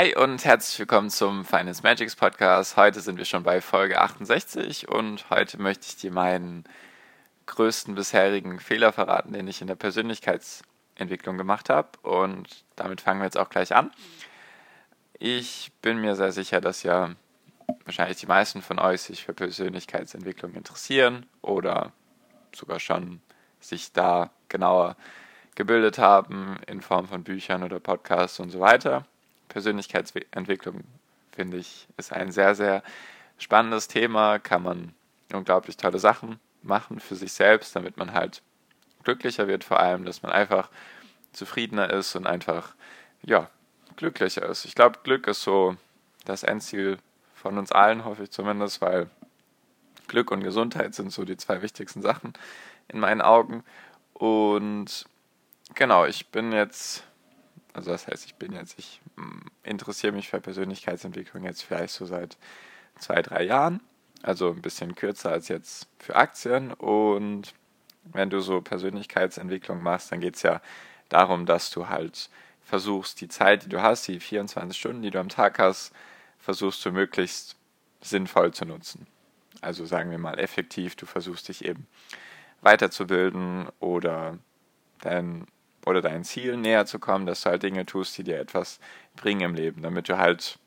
Hi und herzlich willkommen zum Finance Magics Podcast. Heute sind wir schon bei Folge 68 und heute möchte ich dir meinen größten bisherigen Fehler verraten, den ich in der Persönlichkeitsentwicklung gemacht habe. Und damit fangen wir jetzt auch gleich an. Ich bin mir sehr sicher, dass ja wahrscheinlich die meisten von euch sich für Persönlichkeitsentwicklung interessieren oder sogar schon sich da genauer gebildet haben in Form von Büchern oder Podcasts und so weiter. Persönlichkeitsentwicklung, finde ich, ist ein sehr, sehr spannendes Thema. Kann man unglaublich tolle Sachen machen für sich selbst, damit man halt glücklicher wird, vor allem, dass man einfach zufriedener ist und einfach, ja, glücklicher ist. Ich glaube, Glück ist so das Endziel von uns allen, hoffe ich zumindest, weil Glück und Gesundheit sind so die zwei wichtigsten Sachen in meinen Augen. Und genau, ich bin jetzt also das heißt, ich bin jetzt, ich mm, interessiere mich für Persönlichkeitsentwicklung jetzt vielleicht so seit zwei, drei Jahren. Also ein bisschen kürzer als jetzt für Aktien. Und wenn du so Persönlichkeitsentwicklung machst, dann geht es ja darum, dass du halt versuchst, die Zeit, die du hast, die 24 Stunden, die du am Tag hast, versuchst du möglichst sinnvoll zu nutzen. Also sagen wir mal effektiv, du versuchst dich eben weiterzubilden oder dein oder deinen Zielen näher zu kommen, dass du halt Dinge tust, die dir etwas bringen im Leben, damit du halt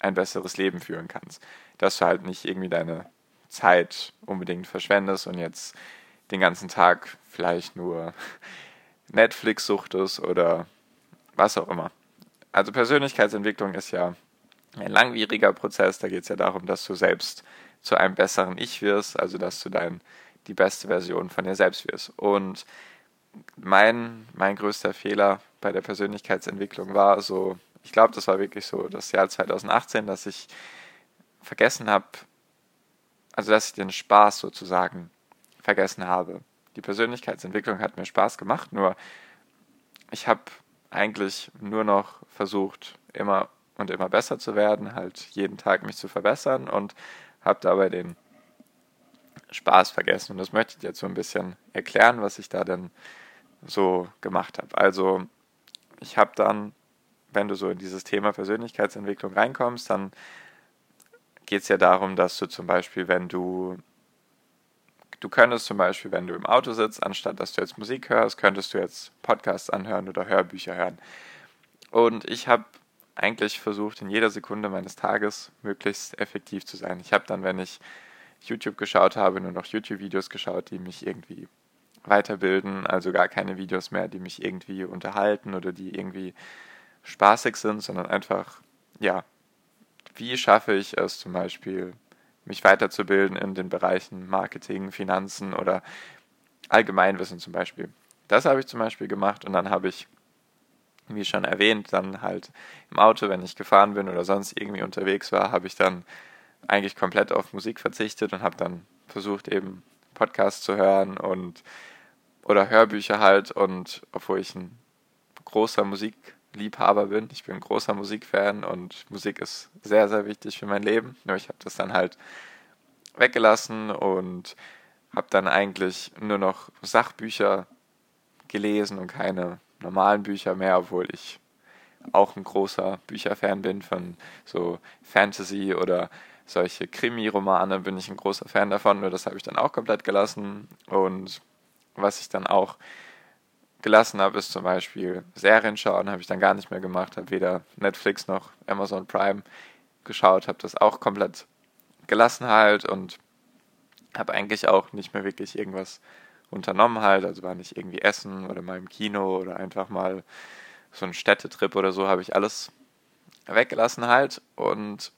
ein besseres Leben führen kannst. Dass du halt nicht irgendwie deine Zeit unbedingt verschwendest und jetzt den ganzen Tag vielleicht nur Netflix suchtest oder was auch immer. Also Persönlichkeitsentwicklung ist ja ein langwieriger Prozess, da geht es ja darum, dass du selbst zu einem besseren Ich wirst, also dass du dein, die beste Version von dir selbst wirst. Und mein, mein größter Fehler bei der Persönlichkeitsentwicklung war so, ich glaube, das war wirklich so das Jahr 2018, dass ich vergessen habe, also dass ich den Spaß sozusagen vergessen habe. Die Persönlichkeitsentwicklung hat mir Spaß gemacht, nur ich habe eigentlich nur noch versucht, immer und immer besser zu werden, halt jeden Tag mich zu verbessern und habe dabei den Spaß vergessen. Und das möchte ich jetzt so ein bisschen erklären, was ich da denn so gemacht habe. Also ich habe dann, wenn du so in dieses Thema Persönlichkeitsentwicklung reinkommst, dann geht es ja darum, dass du zum Beispiel, wenn du, du könntest zum Beispiel, wenn du im Auto sitzt, anstatt dass du jetzt Musik hörst, könntest du jetzt Podcasts anhören oder Hörbücher hören. Und ich habe eigentlich versucht, in jeder Sekunde meines Tages möglichst effektiv zu sein. Ich habe dann, wenn ich YouTube geschaut habe, nur noch YouTube-Videos geschaut, die mich irgendwie weiterbilden, also gar keine Videos mehr, die mich irgendwie unterhalten oder die irgendwie spaßig sind, sondern einfach, ja, wie schaffe ich es zum Beispiel, mich weiterzubilden in den Bereichen Marketing, Finanzen oder Allgemeinwissen zum Beispiel. Das habe ich zum Beispiel gemacht und dann habe ich, wie schon erwähnt, dann halt im Auto, wenn ich gefahren bin oder sonst irgendwie unterwegs war, habe ich dann eigentlich komplett auf Musik verzichtet und habe dann versucht eben Podcasts zu hören und oder Hörbücher halt und obwohl ich ein großer Musikliebhaber bin, ich bin ein großer Musikfan und Musik ist sehr, sehr wichtig für mein Leben. Nur ich habe das dann halt weggelassen und habe dann eigentlich nur noch Sachbücher gelesen und keine normalen Bücher mehr, obwohl ich auch ein großer Bücherfan bin von so Fantasy oder solche Krimi-Romane bin ich ein großer Fan davon, nur das habe ich dann auch komplett gelassen und was ich dann auch gelassen habe, ist zum Beispiel Serien schauen, habe ich dann gar nicht mehr gemacht, habe weder Netflix noch Amazon Prime geschaut, habe das auch komplett gelassen halt und habe eigentlich auch nicht mehr wirklich irgendwas unternommen halt, also war nicht irgendwie essen oder mal im Kino oder einfach mal so ein Städtetrip oder so, habe ich alles weggelassen halt. Und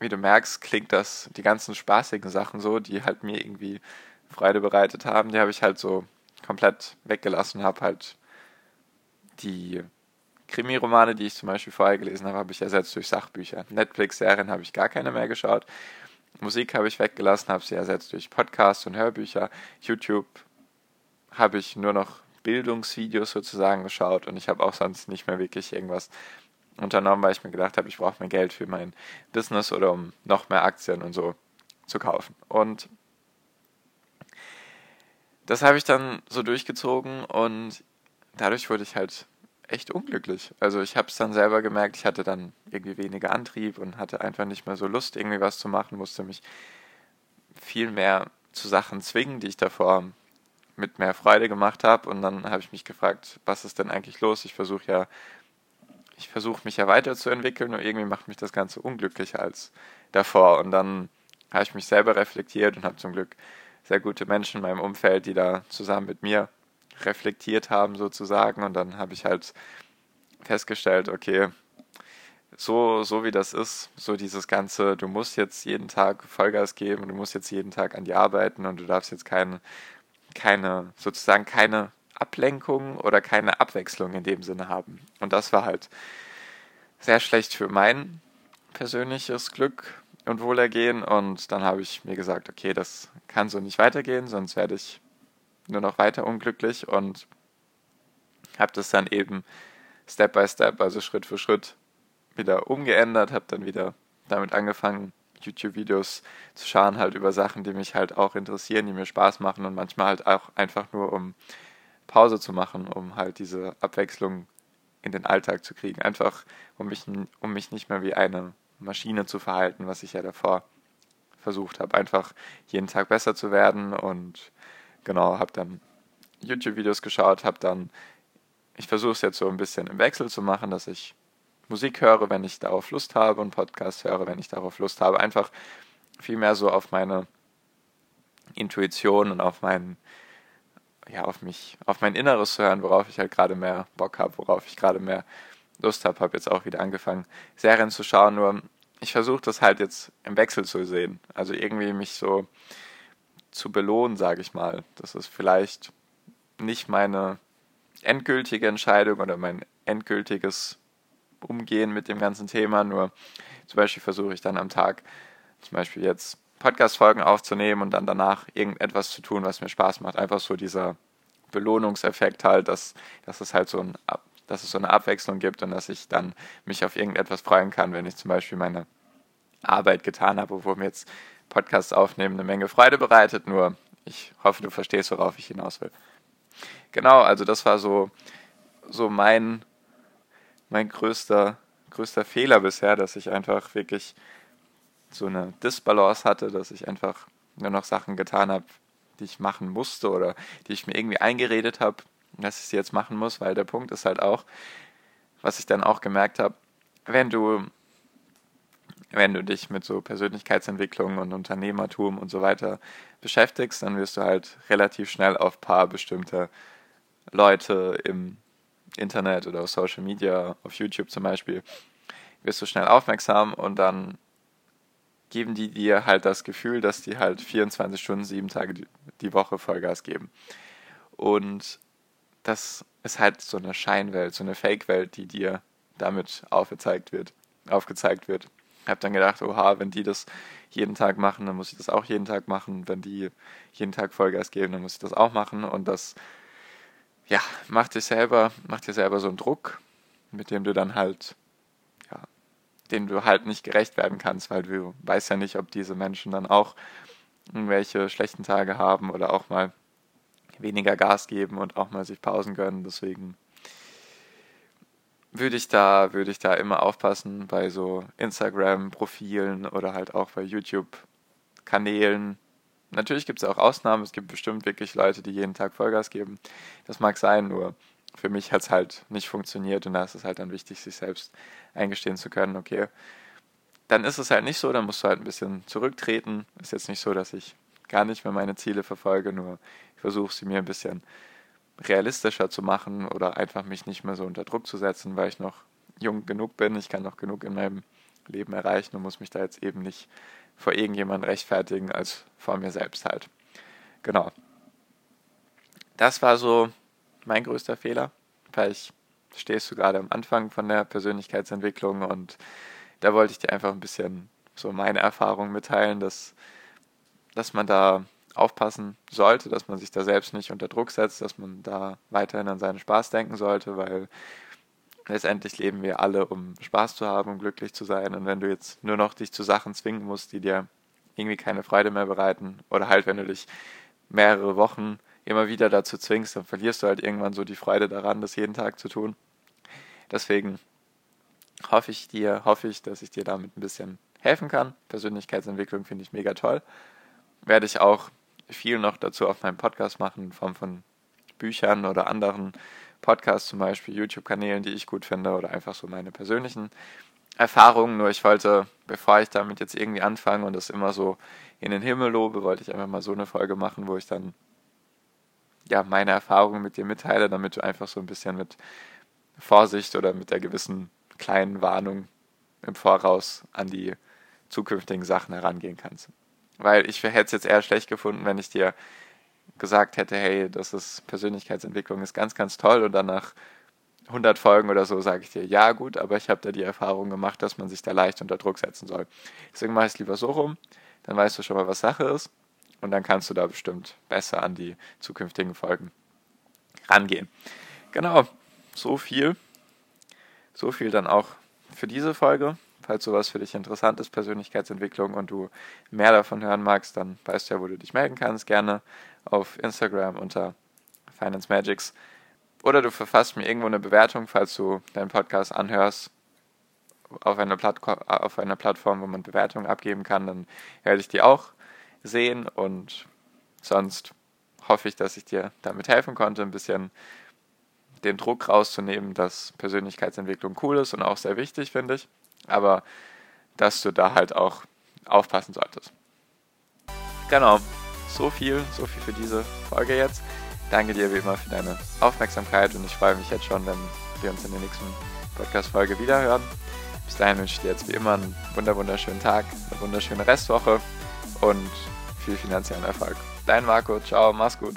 wie du merkst, klingt das, die ganzen spaßigen Sachen so, die halt mir irgendwie Freude bereitet haben, die habe ich halt so komplett weggelassen, habe halt die Krimiromane, die ich zum Beispiel vorher gelesen habe, habe ich ersetzt durch Sachbücher. Netflix-Serien habe ich gar keine mehr geschaut. Musik habe ich weggelassen, habe sie ersetzt durch Podcasts und Hörbücher. YouTube habe ich nur noch Bildungsvideos sozusagen geschaut und ich habe auch sonst nicht mehr wirklich irgendwas unternommen, weil ich mir gedacht habe, ich brauche mehr Geld für mein Business oder um noch mehr Aktien und so zu kaufen. Und das habe ich dann so durchgezogen und dadurch wurde ich halt echt unglücklich. Also ich habe es dann selber gemerkt, ich hatte dann irgendwie weniger Antrieb und hatte einfach nicht mehr so Lust, irgendwie was zu machen, musste mich viel mehr zu Sachen zwingen, die ich davor mit mehr Freude gemacht habe. Und dann habe ich mich gefragt, was ist denn eigentlich los? Ich versuche ja, ich versuche mich ja weiterzuentwickeln und irgendwie macht mich das Ganze unglücklicher als davor. Und dann habe ich mich selber reflektiert und habe zum Glück sehr gute Menschen in meinem Umfeld, die da zusammen mit mir reflektiert haben sozusagen. Und dann habe ich halt festgestellt, okay, so, so wie das ist, so dieses Ganze, du musst jetzt jeden Tag Vollgas geben, du musst jetzt jeden Tag an dir arbeiten und du darfst jetzt keine, keine, sozusagen keine Ablenkung oder keine Abwechslung in dem Sinne haben. Und das war halt sehr schlecht für mein persönliches Glück und Wohlergehen. Und dann habe ich mir gesagt, okay, das kann so nicht weitergehen, sonst werde ich nur noch weiter unglücklich und habe das dann eben Step by Step, also Schritt für Schritt wieder umgeändert, habe dann wieder damit angefangen, YouTube-Videos zu schauen, halt über Sachen, die mich halt auch interessieren, die mir Spaß machen und manchmal halt auch einfach nur, um Pause zu machen, um halt diese Abwechslung in den Alltag zu kriegen. Einfach, um mich, um mich nicht mehr wie eine Maschine zu verhalten, was ich ja davor versucht habe. Einfach jeden Tag besser zu werden und genau, habe dann YouTube-Videos geschaut, habe dann, ich versuche es jetzt so ein bisschen im Wechsel zu machen, dass ich Musik höre, wenn ich darauf Lust habe und Podcast höre, wenn ich darauf Lust habe. Einfach viel mehr so auf meine Intuition und auf mein, ja, auf mich, auf mein Inneres zu hören, worauf ich halt gerade mehr Bock habe, worauf ich gerade mehr Lust habe. Habe jetzt auch wieder angefangen, Serien zu schauen, nur ich versuche das halt jetzt im Wechsel zu sehen. Also irgendwie mich so zu belohnen, sage ich mal. Das ist vielleicht nicht meine endgültige Entscheidung oder mein endgültiges Umgehen mit dem ganzen Thema. Nur zum Beispiel versuche ich dann am Tag zum Beispiel jetzt Podcast-Folgen aufzunehmen und dann danach irgendetwas zu tun, was mir Spaß macht. Einfach so dieser Belohnungseffekt halt, dass, dass es halt so ein, dass es so eine Abwechslung gibt und dass ich dann mich auf irgendetwas freuen kann, wenn ich zum Beispiel meine Arbeit getan habe, wo mir jetzt Podcasts aufnehmen eine Menge Freude bereitet. Nur ich hoffe, du verstehst, worauf ich hinaus will. Genau, also das war so, so mein, mein größter, größter Fehler bisher, dass ich einfach wirklich so eine Disbalance hatte, dass ich einfach nur noch Sachen getan habe, die ich machen musste oder die ich mir irgendwie eingeredet habe, dass ich sie jetzt machen muss, weil der Punkt ist halt auch, was ich dann auch gemerkt habe, wenn du wenn du dich mit so Persönlichkeitsentwicklung und Unternehmertum und so weiter beschäftigst, dann wirst du halt relativ schnell auf paar bestimmte Leute im Internet oder auf Social Media, auf YouTube zum Beispiel, wirst du schnell aufmerksam und dann geben die dir halt das Gefühl, dass die halt 24 Stunden, sieben Tage die Woche Vollgas geben. Und das ist halt so eine Scheinwelt, so eine Fake-Welt, die dir damit aufgezeigt wird, aufgezeigt wird habe dann gedacht, oha, wenn die das jeden Tag machen, dann muss ich das auch jeden Tag machen. Wenn die jeden Tag Vollgas geben, dann muss ich das auch machen. Und das, ja, macht dir selber, macht dir selber so einen Druck, mit dem du dann halt, ja, den du halt nicht gerecht werden kannst, weil du weißt ja nicht, ob diese Menschen dann auch irgendwelche schlechten Tage haben oder auch mal weniger Gas geben und auch mal sich Pausen gönnen. Deswegen würde ich da, würde ich da immer aufpassen bei so Instagram-Profilen oder halt auch bei YouTube-Kanälen. Natürlich gibt es auch Ausnahmen, es gibt bestimmt wirklich Leute, die jeden Tag Vollgas geben. Das mag sein, nur für mich hat es halt nicht funktioniert und da ist es halt dann wichtig, sich selbst eingestehen zu können, okay, dann ist es halt nicht so, dann musst du halt ein bisschen zurücktreten. Ist jetzt nicht so, dass ich gar nicht mehr meine Ziele verfolge, nur ich versuche sie mir ein bisschen realistischer zu machen oder einfach mich nicht mehr so unter Druck zu setzen, weil ich noch jung genug bin. Ich kann noch genug in meinem Leben erreichen und muss mich da jetzt eben nicht vor irgendjemandem rechtfertigen als vor mir selbst halt. Genau. Das war so mein größter Fehler, weil ich stehst du gerade am Anfang von der Persönlichkeitsentwicklung und da wollte ich dir einfach ein bisschen so meine Erfahrung mitteilen, dass, dass man da aufpassen sollte, dass man sich da selbst nicht unter Druck setzt, dass man da weiterhin an seinen Spaß denken sollte, weil letztendlich leben wir alle, um Spaß zu haben, um glücklich zu sein. Und wenn du jetzt nur noch dich zu Sachen zwingen musst, die dir irgendwie keine Freude mehr bereiten, oder halt, wenn du dich mehrere Wochen immer wieder dazu zwingst, dann verlierst du halt irgendwann so die Freude daran, das jeden Tag zu tun. Deswegen hoffe ich dir, hoffe ich, dass ich dir damit ein bisschen helfen kann. Persönlichkeitsentwicklung finde ich mega toll. Werde ich auch viel noch dazu auf meinem Podcast machen, in Form von Büchern oder anderen Podcasts, zum Beispiel YouTube-Kanälen, die ich gut finde oder einfach so meine persönlichen Erfahrungen. Nur ich wollte, bevor ich damit jetzt irgendwie anfange und das immer so in den Himmel lobe, wollte ich einfach mal so eine Folge machen, wo ich dann ja meine Erfahrungen mit dir mitteile, damit du einfach so ein bisschen mit Vorsicht oder mit der gewissen kleinen Warnung im Voraus an die zukünftigen Sachen herangehen kannst. Weil ich hätte es jetzt eher schlecht gefunden, wenn ich dir gesagt hätte, hey, das ist Persönlichkeitsentwicklung ist ganz, ganz toll und dann nach 100 Folgen oder so sage ich dir, ja gut, aber ich habe da die Erfahrung gemacht, dass man sich da leicht unter Druck setzen soll. Deswegen mache ich es lieber so rum, dann weißt du schon mal, was Sache ist und dann kannst du da bestimmt besser an die zukünftigen Folgen rangehen. Genau, so viel. So viel dann auch für diese Folge. Falls sowas für dich interessant ist, Persönlichkeitsentwicklung und du mehr davon hören magst, dann weißt du ja, wo du dich melden kannst. Gerne auf Instagram unter Finance Magics. Oder du verfasst mir irgendwo eine Bewertung, falls du deinen Podcast anhörst auf einer, auf einer Plattform, wo man Bewertungen abgeben kann, dann werde ich die auch sehen und sonst hoffe ich, dass ich dir damit helfen konnte, ein bisschen den Druck rauszunehmen, dass Persönlichkeitsentwicklung cool ist und auch sehr wichtig, finde ich, aber dass du da halt auch aufpassen solltest. Genau, so viel, so viel für diese Folge jetzt. Danke dir wie immer für deine Aufmerksamkeit und ich freue mich jetzt schon, wenn wir uns in der nächsten Podcast-Folge wiederhören. Bis dahin wünsche ich dir jetzt wie immer einen wunderschönen Tag, eine wunderschöne Restwoche und viel finanziellen Erfolg. Dein Marco, ciao, mach's gut.